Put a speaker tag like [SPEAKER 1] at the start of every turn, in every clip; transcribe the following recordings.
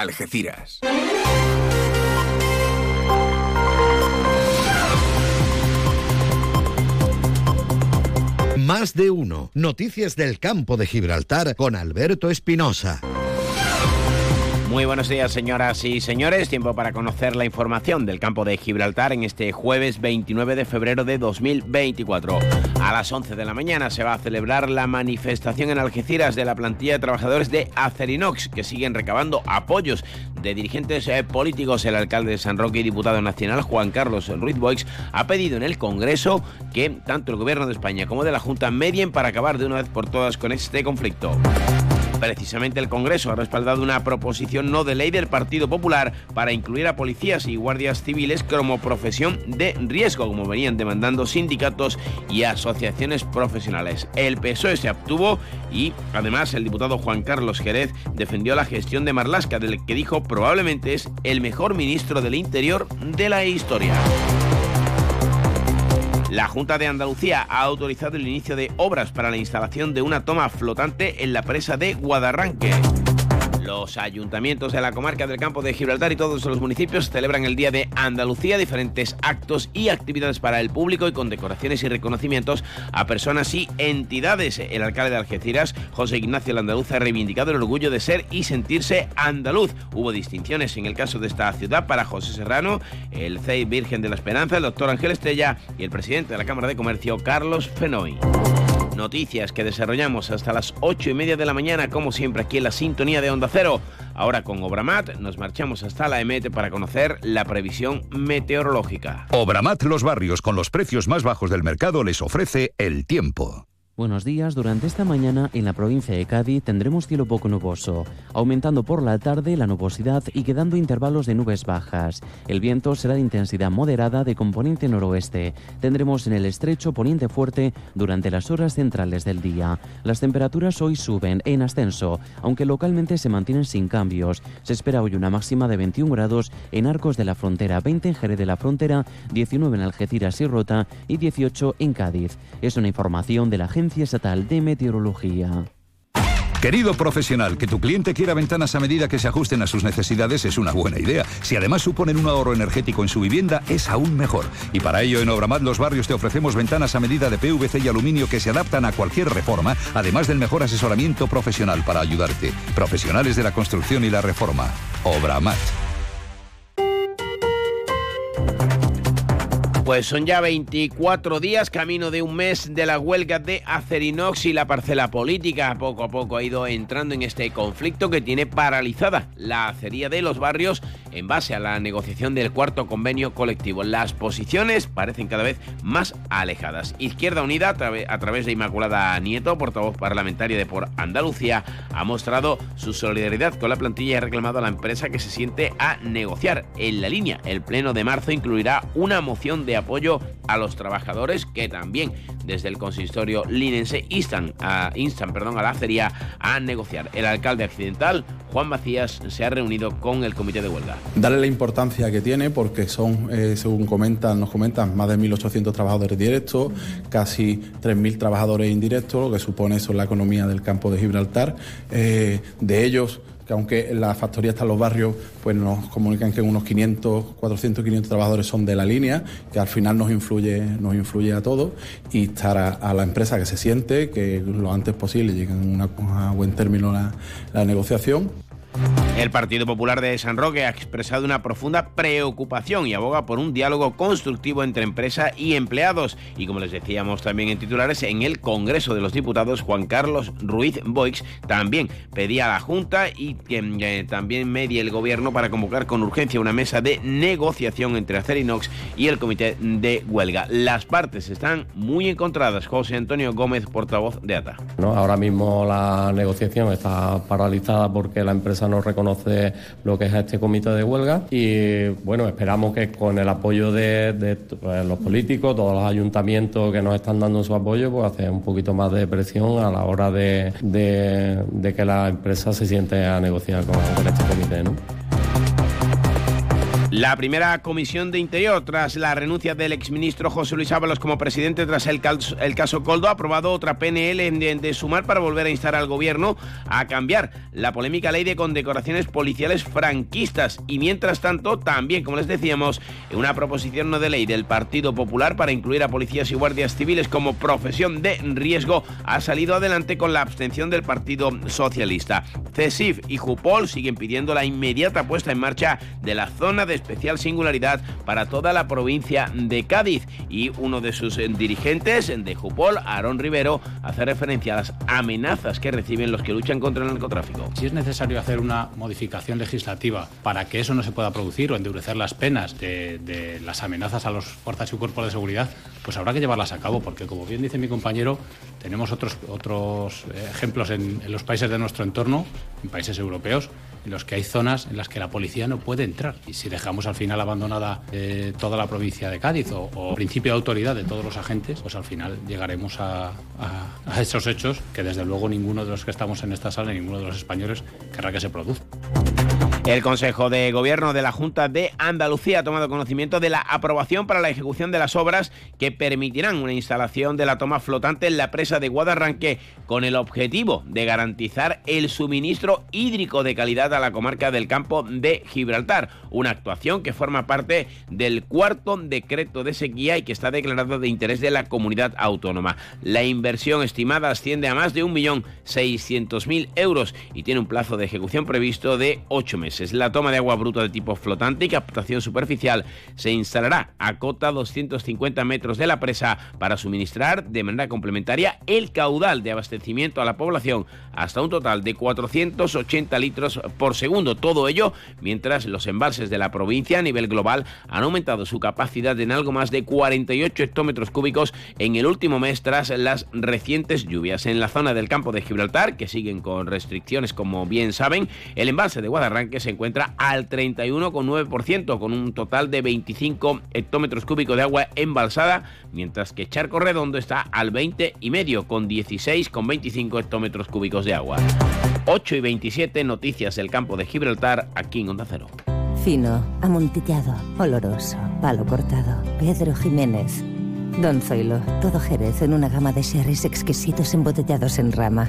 [SPEAKER 1] Algeciras.
[SPEAKER 2] Más de uno. Noticias del campo de Gibraltar con Alberto Espinosa.
[SPEAKER 3] Muy buenos días, señoras y señores. Tiempo para conocer la información del campo de Gibraltar en este jueves 29 de febrero de 2024. A las 11 de la mañana se va a celebrar la manifestación en Algeciras de la plantilla de trabajadores de Acerinox, que siguen recabando apoyos de dirigentes eh, políticos. El alcalde de San Roque y diputado nacional Juan Carlos Ruiz Boix ha pedido en el Congreso que tanto el Gobierno de España como de la Junta medien para acabar de una vez por todas con este conflicto. Precisamente el Congreso ha respaldado una proposición no de ley del Partido Popular para incluir a policías y guardias civiles como profesión de riesgo, como venían demandando sindicatos y asociaciones profesionales. El PSOE se obtuvo y además el diputado Juan Carlos Jerez defendió la gestión de Marlasca, del que dijo probablemente es el mejor ministro del Interior de la historia. La Junta de Andalucía ha autorizado el inicio de obras para la instalación de una toma flotante en la presa de Guadarranque. Los ayuntamientos de la comarca del campo de Gibraltar y todos los municipios celebran el Día de Andalucía, diferentes actos y actividades para el público y con decoraciones y reconocimientos a personas y entidades. El alcalde de Algeciras, José Ignacio Landaluz, ha reivindicado el orgullo de ser y sentirse andaluz. Hubo distinciones en el caso de esta ciudad para José Serrano, el CEI Virgen de la Esperanza, el doctor Ángel Estella y el presidente de la Cámara de Comercio, Carlos Fenoy. Noticias que desarrollamos hasta las ocho y media de la mañana, como siempre aquí en la sintonía de Onda Cero. Ahora con Obramat nos marchamos hasta la EMET para conocer la previsión meteorológica.
[SPEAKER 4] Obramat Los Barrios con los precios más bajos del mercado les ofrece el tiempo.
[SPEAKER 5] Buenos días. Durante esta mañana en la provincia de Cádiz tendremos cielo poco nuboso, aumentando por la tarde la nubosidad y quedando intervalos de nubes bajas. El viento será de intensidad moderada de componente noroeste. Tendremos en el estrecho poniente fuerte durante las horas centrales del día. Las temperaturas hoy suben en ascenso, aunque localmente se mantienen sin cambios. Se espera hoy una máxima de 21 grados en Arcos de la Frontera, 20 en Jerez de la Frontera, 19 en Algeciras y Rota y 18 en Cádiz. Es una información de la agencia Estatal de Meteorología.
[SPEAKER 4] Querido profesional, que tu cliente quiera ventanas a medida que se ajusten a sus necesidades es una buena idea. Si además suponen un ahorro energético en su vivienda, es aún mejor. Y para ello, en Obramat Los Barrios te ofrecemos ventanas a medida de PVC y aluminio que se adaptan a cualquier reforma, además del mejor asesoramiento profesional para ayudarte. Profesionales de la construcción y la reforma. Obramat.
[SPEAKER 3] Pues son ya 24 días, camino de un mes de la huelga de Acerinox y la parcela política. Poco a poco ha ido entrando en este conflicto que tiene paralizada la acería de los barrios en base a la negociación del cuarto convenio colectivo. Las posiciones parecen cada vez más alejadas. Izquierda Unida, a, través de Inmaculada Nieto, portavoz parlamentaria de Por Andalucía, ha mostrado su solidaridad con la plantilla y ha reclamado a la empresa que se siente a negociar. En la línea, el pleno de marzo incluirá una moción de apoyo a los trabajadores que también desde el consistorio linense instan instan, perdón, a la acería a negociar. El alcalde accidental, Juan Macías, se ha reunido con el comité de huelga.
[SPEAKER 6] Darle la importancia que tiene porque son, eh, según comentan, nos comentan, más de 1.800 trabajadores directos, casi 3.000 trabajadores indirectos, lo que supone eso la economía del campo de Gibraltar. Eh, de ellos que aunque la factoría está en los barrios, pues nos comunican que unos 500, 400, 500 trabajadores son de la línea, que al final nos influye, nos influye a todos, y estar a, la empresa que se siente, que lo antes posible lleguen a, buen término la negociación.
[SPEAKER 3] El Partido Popular de San Roque ha expresado una profunda preocupación y aboga por un diálogo constructivo entre empresa y empleados. Y como les decíamos también en titulares, en el Congreso de los Diputados, Juan Carlos Ruiz Boix también pedía a la Junta y eh, también medie el Gobierno para convocar con urgencia una mesa de negociación entre Acerinox y el Comité de Huelga. Las partes están muy encontradas. José Antonio Gómez, portavoz de ATA.
[SPEAKER 7] ¿No? Ahora mismo la negociación está paralizada porque la empresa no reconoce lo que es este comité de huelga y bueno, esperamos que con el apoyo de, pues, los políticos, todos los ayuntamientos que nos están dando su apoyo, pues hacer un poquito más de presión a la hora de, que la empresa se siente a negociar con, con este comité. ¿no?
[SPEAKER 3] La primera comisión de Interior, tras la renuncia del exministro José Luis Ábalos como presidente tras el caso, Coldo, ha aprobado otra PNL de, de, sumar para volver a instar al gobierno a cambiar la polémica ley de condecoraciones policiales franquistas. Y mientras tanto, también, como les decíamos, una proposición no de ley del Partido Popular para incluir a policías y guardias civiles como profesión de riesgo ha salido adelante con la abstención del Partido Socialista. CESIF y Jupol siguen pidiendo la inmediata puesta en marcha de la zona de especial singularidad para toda la provincia de Cádiz y uno de sus dirigentes de Jupol, Aarón Rivero, hace referencia a las amenazas que reciben los que luchan contra el narcotráfico.
[SPEAKER 1] Si es necesario hacer una modificación legislativa para que eso no se pueda producir o endurecer las penas de, las amenazas a las fuerzas y cuerpos de seguridad, pues habrá que llevarlas a cabo, porque como bien dice mi compañero, tenemos otros, otros eh, ejemplos en los países de nuestro entorno, en países europeos, en los que hay zonas en las que la policía no puede entrar. Y si dejamos al final abandonada eh, toda la provincia de Cádiz o, o, principio de autoridad de todos los agentes, pues al final llegaremos a, a, esos hechos que desde luego ninguno de los que estamos en esta sala, ninguno de los españoles querrá que se produzcan.
[SPEAKER 3] El Consejo de Gobierno de la Junta de Andalucía ha tomado conocimiento de la aprobación para la ejecución de las obras que permitirán una instalación de la toma flotante en la presa de Guadarranque con el objetivo de garantizar el suministro hídrico de calidad a la comarca del campo de Gibraltar, una actuación que forma parte del cuarto decreto de sequía y que está declarado de interés de la comunidad autónoma. La inversión estimada asciende a más de 1.600.000 euros y tiene un plazo de ejecución previsto de 8 meses. La toma de agua bruta de tipo flotante y captación superficial se instalará a cota 250 metros de la presa para suministrar de manera complementaria el caudal de abastecimiento a la población hasta un total de 480 litros por segundo. Todo ello mientras los embalses de la provincia a nivel global han aumentado su capacidad en algo más de 48 hectómetros cúbicos en el último mes tras las recientes lluvias. En la zona del campo de Gibraltar, que siguen con restricciones como bien saben, el embalse de Guadarranque se encuentra al 31,9%, con un total de 25 hectómetros cúbicos de agua embalsada, mientras que Charco Redondo está al 20,5, con 16,25 hectómetros cúbicos de agua. 8 y 27 noticias del campo de Gibraltar, aquí en Onda Cero.
[SPEAKER 8] Fino, amontillado, oloroso, palo cortado. Pedro Jiménez. Don Zoilo, todo Jerez en una gama de sherries exquisitos embotellados en rama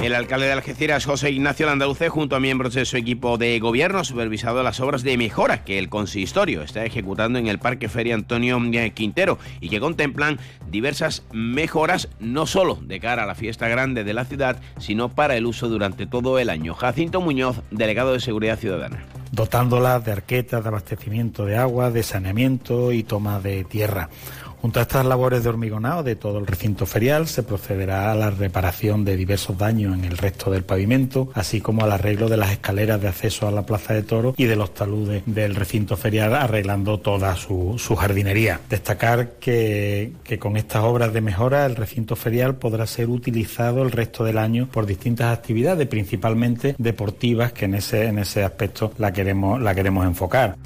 [SPEAKER 3] El alcalde de Algeciras, José Ignacio Landaluce, junto a miembros de su equipo de gobierno, ha supervisado las obras de mejora que el consistorio está ejecutando en el Parque Feria Antonio Quintero y que contemplan diversas mejoras no solo de cara a la fiesta grande de la ciudad, sino para el uso durante todo el año. Jacinto Muñoz, delegado de Seguridad Ciudadana
[SPEAKER 9] dotándolas de arquetas de abastecimiento de agua, de saneamiento y toma de tierra. Junto a estas labores de hormigonado de todo el recinto ferial, se procederá a la reparación de diversos daños en el resto del pavimento, así como al arreglo de las escaleras de acceso a la plaza de toros y de los taludes del recinto ferial, arreglando toda su, jardinería. Destacar que, con estas obras de mejora el recinto ferial podrá ser utilizado el resto del año por distintas actividades, principalmente deportivas, que en ese, aspecto la queremos enfocar.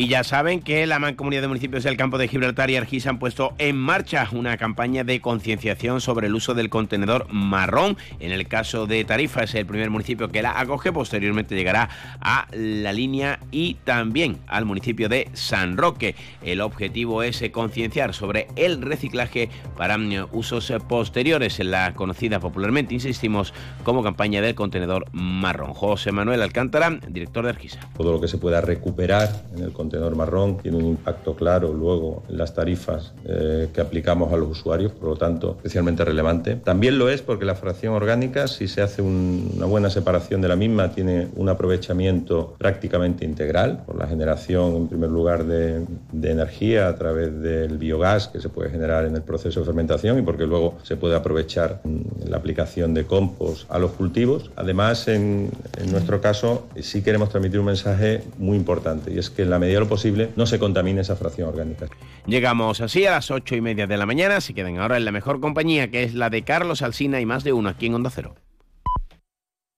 [SPEAKER 3] Y ya saben que la Mancomunidad de Municipios del Campo de Gibraltar y Argís han puesto en marcha una campaña de concienciación sobre el uso del contenedor marrón. En el caso de Tarifa es el primer municipio que la acoge, posteriormente llegará a la línea y también al municipio de San Roque. El objetivo es concienciar sobre el reciclaje para usos posteriores en la conocida popularmente, insistimos, como campaña del contenedor marrón. José Manuel Alcántara, director de Argisa.
[SPEAKER 10] Todo lo que se pueda recuperar en el contenedor marrón tiene un impacto claro luego en las tarifas eh, que aplicamos a los usuarios, por lo tanto, especialmente relevante. También lo es porque la fracción orgánica, si se hace un, una buena separación de la misma, tiene un aprovechamiento prácticamente integral por la generación, en primer lugar, de, de energía a través del biogás que se puede generar en el proceso de fermentación y porque luego se puede aprovechar la aplicación de compost a los cultivos. Además, en, en nuestro caso, sí queremos transmitir un mensaje muy importante y es que en la medida de lo posible no se contamine esa fracción orgánica.
[SPEAKER 3] Llegamos así a las ocho y media de la mañana. Se quedan ahora en la mejor compañía, que es la de Carlos Alsina y más de uno aquí en Onda Cero.